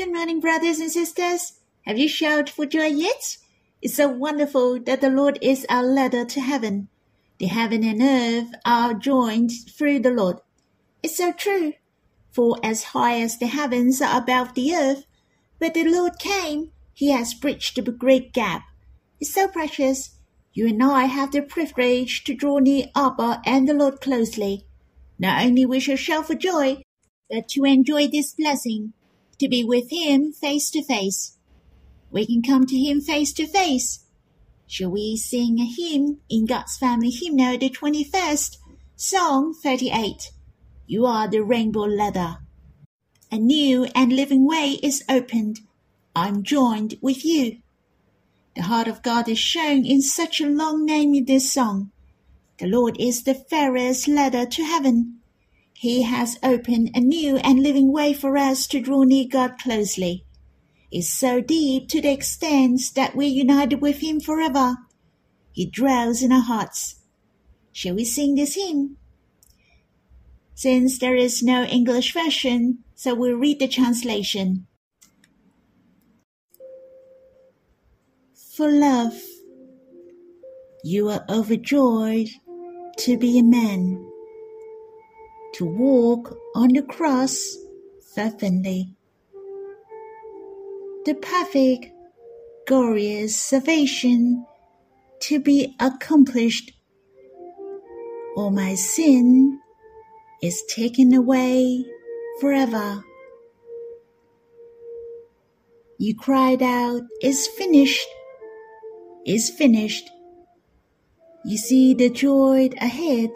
Good morning, brothers and sisters. Have you shouted for joy yet? It's so wonderful that the Lord is our ladder to heaven. The heaven and earth are joined through the Lord. It's so true. For as high as the heavens are above the earth, where the Lord came, he has bridged the great gap. It's so precious. You and I have the privilege to draw near Abba and the Lord closely. Not only we shall shout for joy, but to enjoy this blessing, to be with Him face to face. We can come to Him face to face. Shall we sing a hymn in God's Family Hymnal, the 21st, Song 38? You are the rainbow ladder. A new and living way is opened. I'm joined with you. The heart of God is shown in such a long name in this song. The Lord is the fairest ladder to heaven. He has opened a new and living way for us to draw near God closely. It's so deep to the extent that we're united with Him forever. He dwells in our hearts. Shall we sing this hymn? Since there is no English version, so we'll read the translation. For love, you are overjoyed to be a man to walk on the cross fervently. The perfect, glorious salvation to be accomplished. All my sin is taken away forever. You cried out, It's finished, it's finished. You see the joy ahead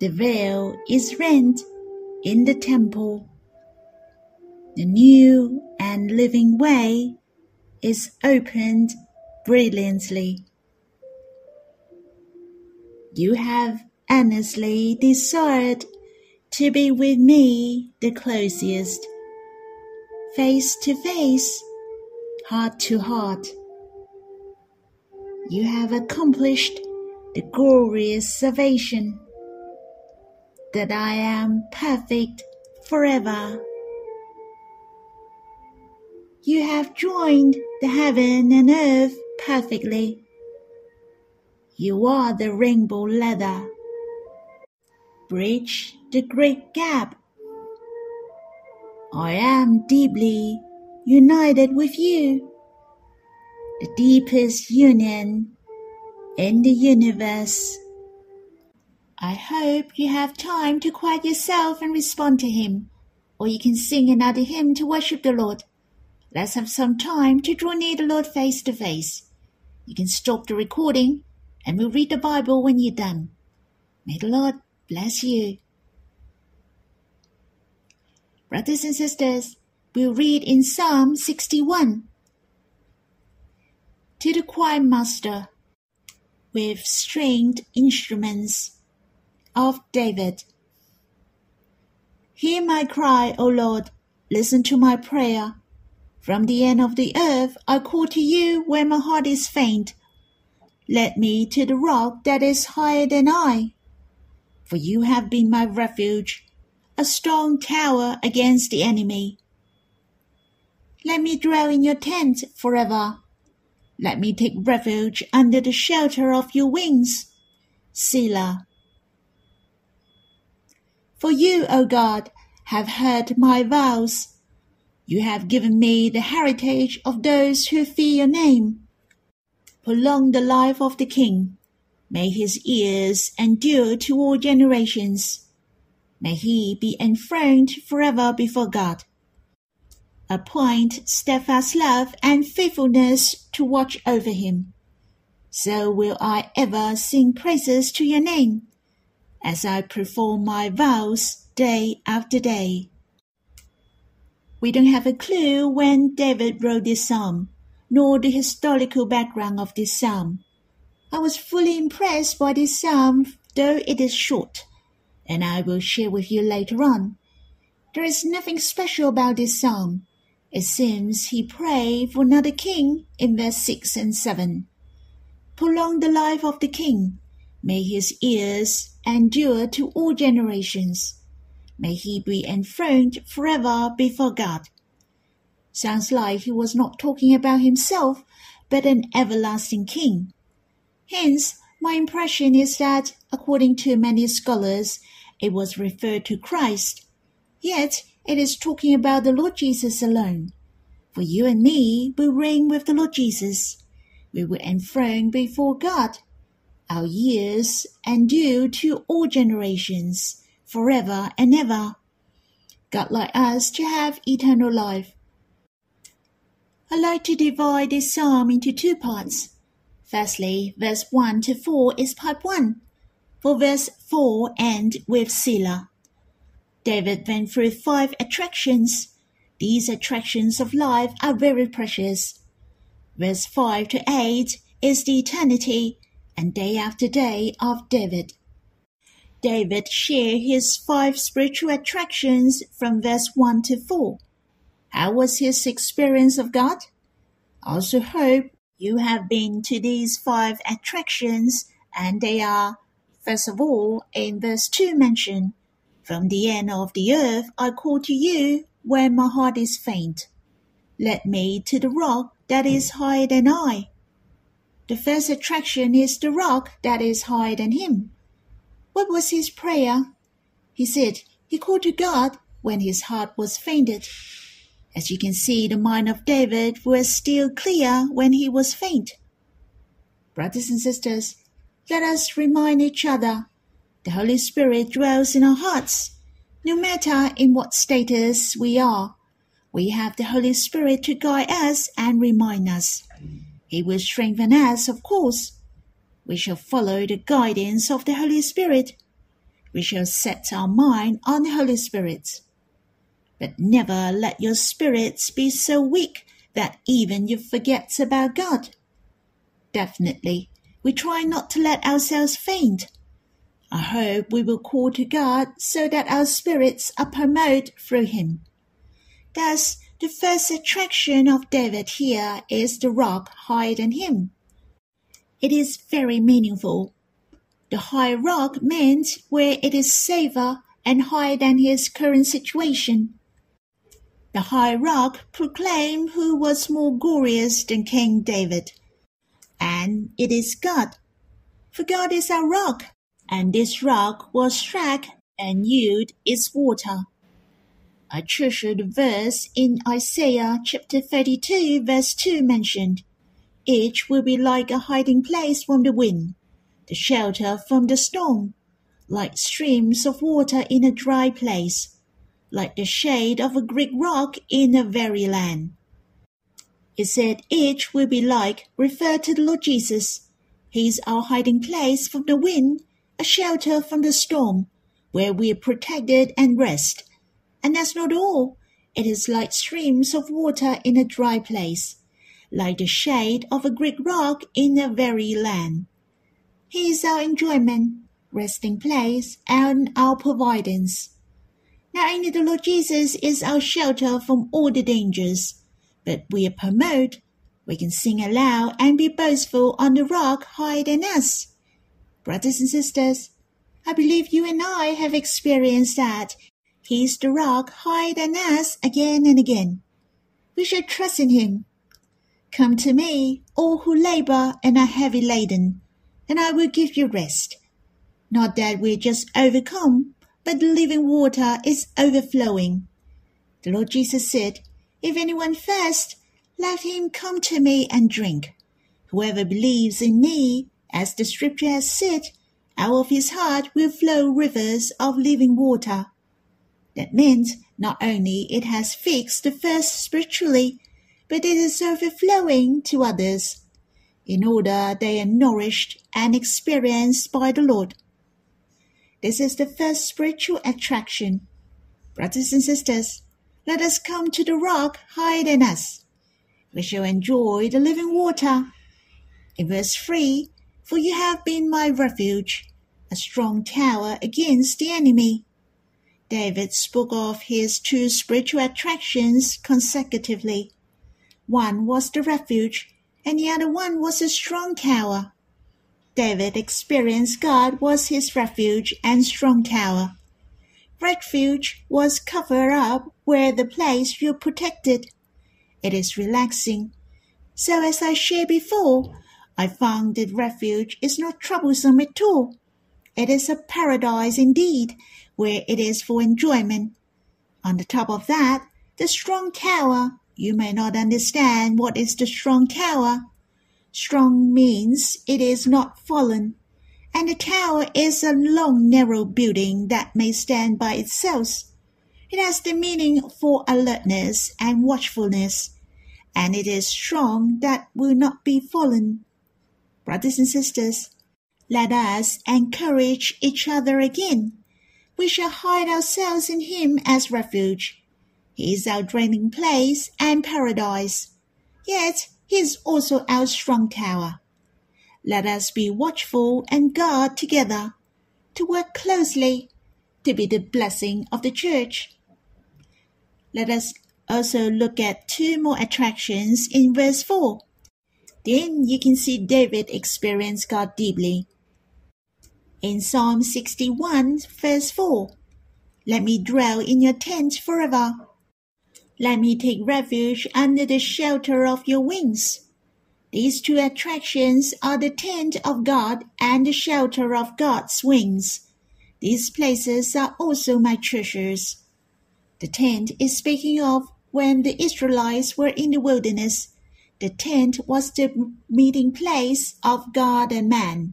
the veil is rent in the temple. The new and living way is opened brilliantly. You have earnestly desired to be with me the closest, face to face, heart to heart. You have accomplished the glorious salvation that I am perfect forever. You have joined the heaven and earth perfectly. You are the rainbow ladder. Bridge the great gap. I am deeply united with you. The deepest union in the universe. I hope you have time to quiet yourself and respond to Him, or you can sing another hymn to worship the Lord. Let's have some time to draw near the Lord face to face. You can stop the recording and we'll read the Bible when you're done. May the Lord bless you. Brothers and sisters, we'll read in Psalm 61. To the choir master with stringed instruments of David. Hear my cry, O Lord, listen to my prayer. From the end of the earth I call to you when my heart is faint. Let me to the rock that is higher than I. For you have been my refuge, a strong tower against the enemy. Let me dwell in your tent forever. Let me take refuge under the shelter of your wings. Selah. For you, O God, have heard my vows. You have given me the heritage of those who fear your name. Prolong the life of the king. May his years endure to all generations. May he be enthroned forever before God. Appoint steadfast love and faithfulness to watch over him. So will I ever sing praises to your name as I perform my vows day after day. We don't have a clue when David wrote this psalm, nor the historical background of this psalm. I was fully impressed by this psalm, though it is short, and I will share with you later on. There is nothing special about this psalm. It seems he prayed for another king in verse 6 and 7. Prolong the life of the king. May his years endure to all generations. May he be enthroned forever before God. Sounds like he was not talking about himself, but an everlasting king. Hence, my impression is that, according to many scholars, it was referred to Christ. Yet, it is talking about the Lord Jesus alone. For you and me will reign with the Lord Jesus. We will enthroned before God. Our years endure to all generations, forever and ever. God like us to have eternal life. I like to divide this psalm into two parts. Firstly, verse 1 to 4 is part 1. For verse 4 end with Selah. David went through five attractions. These attractions of life are very precious. Verse 5 to 8 is the eternity and day after day of David. David shared his five spiritual attractions from verse 1 to 4. How was his experience of God? Also hope you have been to these five attractions, and they are, first of all, in verse 2 mentioned, From the end of the earth I call to you when my heart is faint. Let me to the rock that is higher than I. The first attraction is the rock that is higher than him. What was his prayer? He said he called to God when his heart was fainted. As you can see, the mind of David was still clear when he was faint. Brothers and sisters, let us remind each other the Holy Spirit dwells in our hearts. No matter in what status we are, we have the Holy Spirit to guide us and remind us. He will strengthen us, of course. We shall follow the guidance of the Holy Spirit. We shall set our mind on the Holy Spirit. But never let your spirits be so weak that even you forget about God. Definitely, we try not to let ourselves faint. I hope we will call to God so that our spirits are promoted through Him. Thus, the first attraction of David here is the rock higher than him. It is very meaningful. The high rock meant where it is safer and higher than his current situation. The high rock proclaimed who was more glorious than King David. And it is God. For God is our rock, and this rock was struck and yield its water. I treasure the verse in Isaiah chapter 32 verse 2 mentioned. Each will be like a hiding place from the wind, the shelter from the storm, like streams of water in a dry place like the shade of a Greek rock in a very land. It said each will be like refer to the Lord Jesus. He is our hiding place from the wind, a shelter from the storm, where we are protected and rest. And that's not all. It is like streams of water in a dry place, like the shade of a Greek rock in a very land. He is our enjoyment, resting place, and our providence. Not only the Lord Jesus is our shelter from all the dangers, but we are promoted. We can sing aloud and be boastful on the rock higher than us. Brothers and sisters, I believe you and I have experienced that. He is the rock higher than us again and again. We should trust in him. Come to me, all who labor and are heavy laden, and I will give you rest. Not that we are just overcome, but the living water is overflowing. The Lord Jesus said, If anyone thirsts, let him come to me and drink. Whoever believes in me, as the scripture has said, out of his heart will flow rivers of living water. That means not only it has fixed the first spiritually, but it is overflowing to others, in order they are nourished and experienced by the Lord. This is the first spiritual attraction. Brothers and sisters, let us come to the rock higher than us. We shall enjoy the living water. In verse 3, For you have been my refuge, a strong tower against the enemy. David spoke of his two spiritual attractions consecutively. One was the refuge, and the other one was a strong tower. David experienced God was his refuge and strong tower. Refuge was covered up where the place you protected. It is relaxing. So as I shared before, I found that refuge is not troublesome at all. It is a paradise indeed, where it is for enjoyment. On the top of that, the strong tower. You may not understand what is the strong tower. Strong means it is not fallen, and the tower is a long narrow building that may stand by itself. It has the meaning for alertness and watchfulness, and it is strong that will not be fallen. Brothers and sisters, let us encourage each other again. We shall hide ourselves in him as refuge. He is our dwelling place and paradise. Yet he is also our strong tower. Let us be watchful and guard together, to work closely, to be the blessing of the church. Let us also look at two more attractions in verse 4. Then you can see David experience God deeply. In Psalm 61, verse 4, Let me dwell in your tent forever. Let me take refuge under the shelter of your wings. These two attractions are the tent of God and the shelter of God's wings. These places are also my treasures. The tent is speaking of when the Israelites were in the wilderness. The tent was the meeting place of God and man.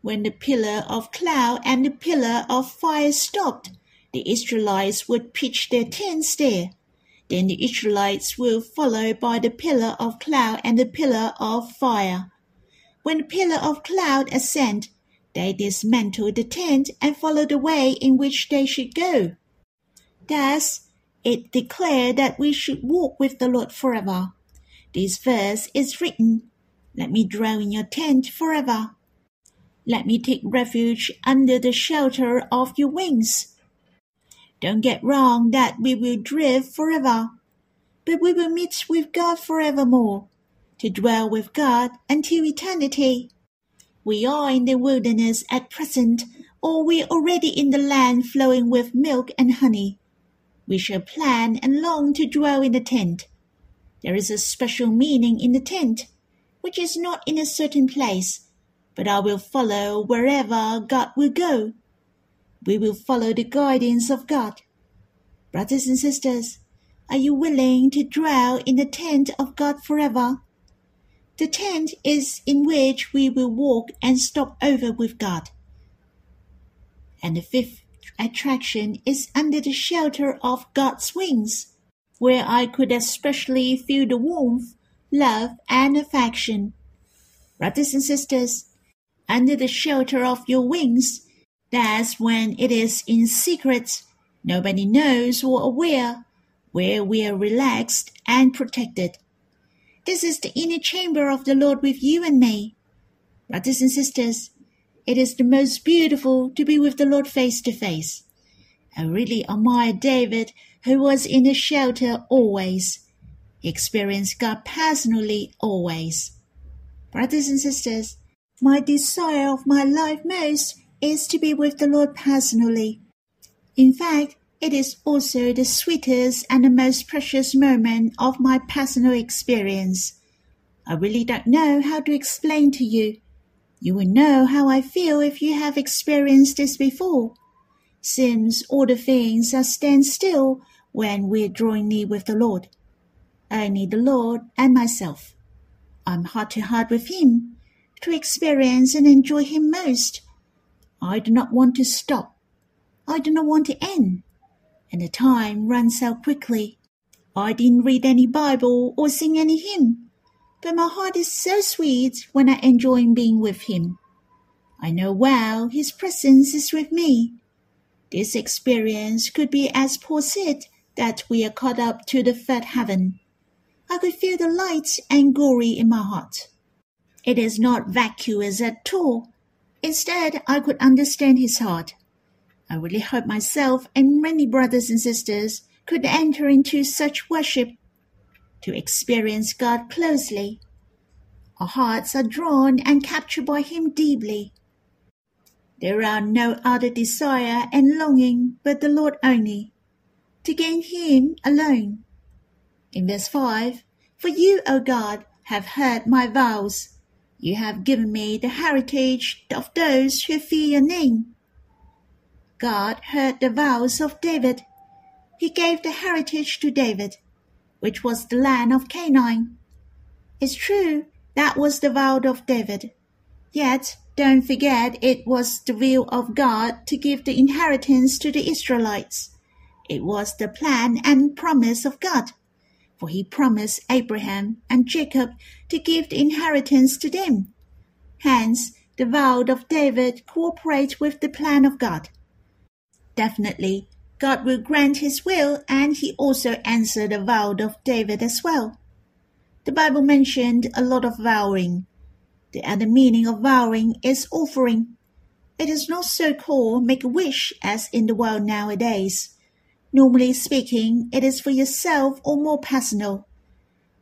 When the pillar of cloud and the pillar of fire stopped, the Israelites would pitch their tents there. Then the Israelites were followed by the pillar of cloud and the pillar of fire. When the pillar of cloud ascended, they dismantled the tent and followed the way in which they should go. Thus, it declared that we should walk with the Lord forever. This verse is written, Let me dwell in your tent forever. Let me take refuge under the shelter of your wings. Don't get wrong that we will drift forever, but we will meet with God forevermore, to dwell with God until eternity. We are in the wilderness at present, or we are already in the land flowing with milk and honey. We shall plan and long to dwell in the tent. There is a special meaning in the tent, which is not in a certain place, but I will follow wherever God will go we will follow the guidance of God. Brothers and sisters, are you willing to dwell in the tent of God forever? The tent is in which we will walk and stop over with God. And the fifth attraction is under the shelter of God's wings, where I could especially feel the warmth, love, and affection. Brothers and sisters, under the shelter of your wings, that's when it is in secret. Nobody knows or aware where we are relaxed and protected. This is the inner chamber of the Lord with you and me. Brothers and sisters, it is the most beautiful to be with the Lord face to face. I really admire David, who was in the shelter always. He experienced God personally always. Brothers and sisters, my desire of my life most is to be with the Lord personally. In fact, it is also the sweetest and the most precious moment of my personal experience. I really don't know how to explain to you. You will know how I feel if you have experienced this before. Seems all the things are stand still when we're drawing near with the Lord. Only the Lord and myself. I'm heart to heart with Him, to experience and enjoy Him most I do not want to stop. I do not want to end. And the time runs out quickly. I didn't read any Bible or sing any hymn, but my heart is so sweet when I enjoy being with him. I know well his presence is with me. This experience could be as Paul said that we are caught up to the third heaven. I could feel the light and glory in my heart. It is not vacuous at all, Instead, I could understand his heart. I really hope myself and many brothers and sisters could enter into such worship to experience God closely. Our hearts are drawn and captured by Him deeply. There are no other desire and longing but the Lord only, to gain Him alone. In verse 5, For you, O God, have heard my vows. You have given me the heritage of those who fear your name. God heard the vows of David. He gave the heritage to David, which was the land of Canaan. It's true that was the vow of David. Yet don't forget it was the will of God to give the inheritance to the Israelites. It was the plan and promise of God, for he promised Abraham and Jacob to give the inheritance to them. Hence, the vow of David cooperates with the plan of God. Definitely, God will grant his will and he also answered the vow of David as well. The Bible mentioned a lot of vowing. The other meaning of vowing is offering. It is not so called make a wish as in the world nowadays. Normally speaking, it is for yourself or more personal.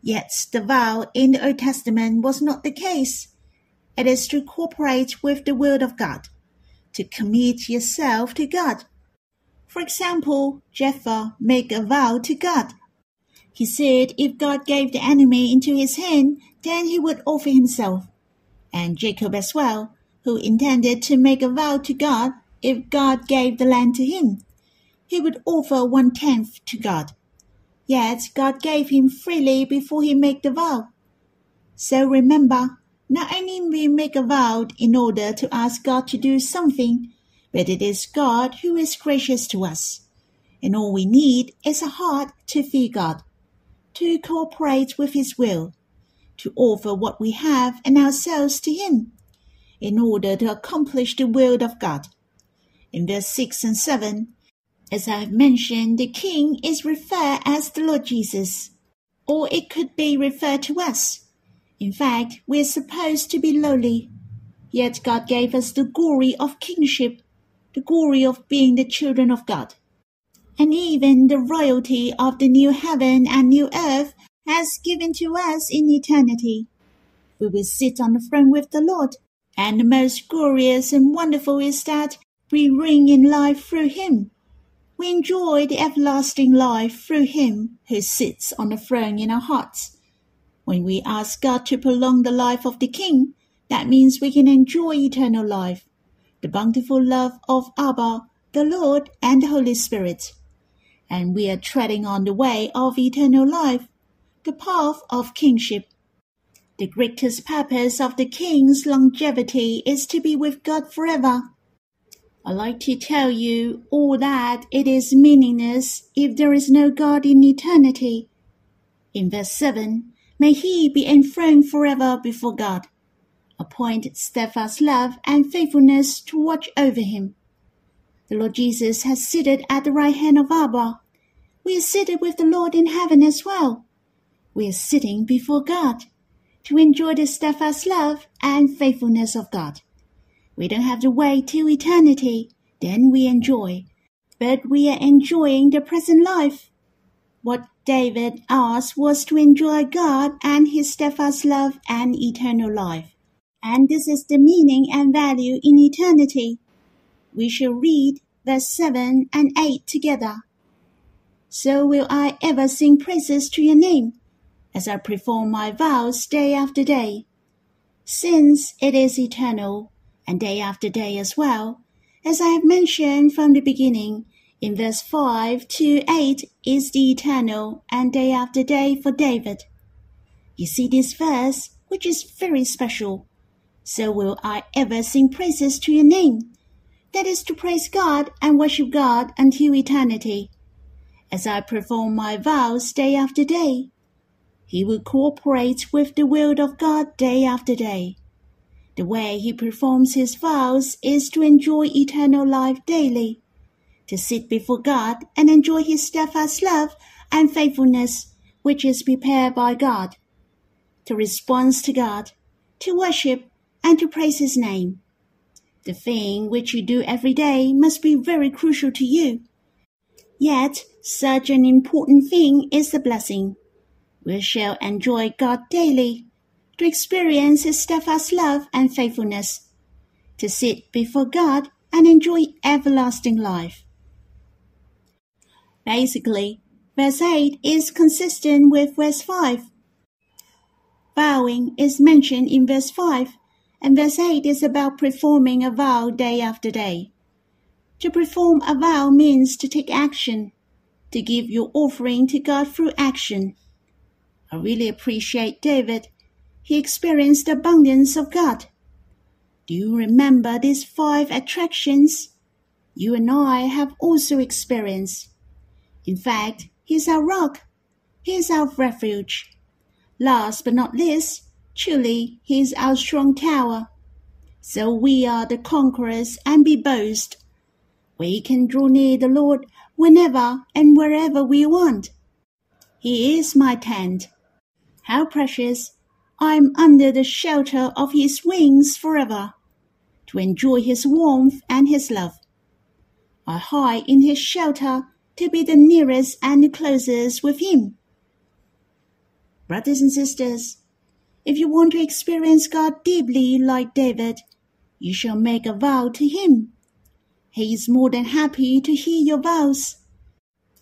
Yet the vow in the Old Testament was not the case. It is to cooperate with the word of God, to commit yourself to God for example, Jephthah made a vow to God. He said if God gave the enemy into his hand, then he would offer himself. And Jacob as well, who intended to make a vow to God if God gave the land to him. He would offer one tenth to God. Yet God gave him freely before he made the vow. So remember, not only we make a vow in order to ask God to do something, but it is God who is gracious to us. And all we need is a heart to fear God, to cooperate with His will, to offer what we have and ourselves to Him, in order to accomplish the will of God. In verse 6 and 7, as I have mentioned, the King is referred as the Lord Jesus, or it could be referred to us. In fact, we are supposed to be lowly, yet God gave us the glory of kingship the glory of being the children of God. And even the royalty of the new heaven and new earth has given to us in eternity. We will sit on the throne with the Lord, and the most glorious and wonderful is that we reign in life through him. We enjoy the everlasting life through him who sits on the throne in our hearts. When we ask God to prolong the life of the King, that means we can enjoy eternal life the bountiful love of Abba, the Lord, and the Holy Spirit. And we are treading on the way of eternal life, the path of kingship. The greatest purpose of the king's longevity is to be with God forever. I like to tell you all that it is meaningless if there is no God in eternity. In verse 7, may he be enthroned forever before God appoint steadfast love and faithfulness to watch over him. The Lord Jesus has seated at the right hand of Abba. We are seated with the Lord in heaven as well. We are sitting before God to enjoy the steadfast love and faithfulness of God. We don't have to wait till eternity, then we enjoy. But we are enjoying the present life. What David asked was to enjoy God and his steadfast love and eternal life and this is the meaning and value in eternity. We shall read verse 7 and 8 together. So will I ever sing praises to your name, as I perform my vows day after day. Since it is eternal, and day after day as well, as I have mentioned from the beginning, in verse 5 to 8 is the eternal and day after day for David. You see this verse, which is very special so will I ever sing praises to your name. That is to praise God and worship God until eternity. As I perform my vows day after day, he will cooperate with the will of God day after day. The way he performs his vows is to enjoy eternal life daily, to sit before God and enjoy his steadfast love and faithfulness, which is prepared by God, to respond to God, to worship and to praise His name. The thing which you do every day must be very crucial to you. Yet, such an important thing is the blessing. We shall enjoy God daily, to experience His steadfast love and faithfulness, to sit before God and enjoy everlasting life. Basically, Verse 8 is consistent with verse 5. Vowing is mentioned in verse 5, and verse 8 is about performing a vow day after day. To perform a vow means to take action, to give your offering to God through action. I really appreciate David. He experienced the abundance of God. Do you remember these five attractions? You and I have also experienced. In fact, He's our rock. He's our refuge. Last but not least, truly, He is our strong tower. So we are the conquerors and be boast. We can draw near the Lord whenever and wherever we want. He is my tent. How precious! I'm under the shelter of His wings forever, to enjoy His warmth and His love. I hide in His shelter to be the nearest and the closest with Him. Brothers and sisters, if you want to experience God deeply like David, you shall make a vow to Him. He is more than happy to hear your vows,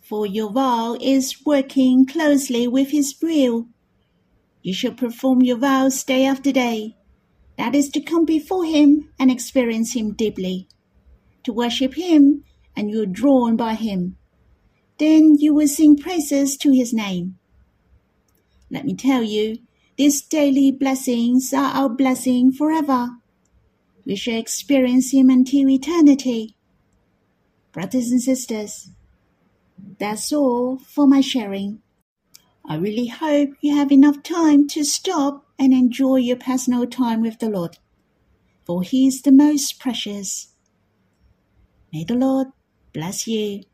for your vow is working closely with His will. You shall perform your vows day after day. That is to come before Him and experience Him deeply, to worship Him, and you are drawn by Him then you will sing praises to his name. Let me tell you, these daily blessings are our blessing forever. We shall experience him until eternity. Brothers and sisters, that's all for my sharing. I really hope you have enough time to stop and enjoy your personal time with the Lord, for He is the most precious. May the Lord bless you.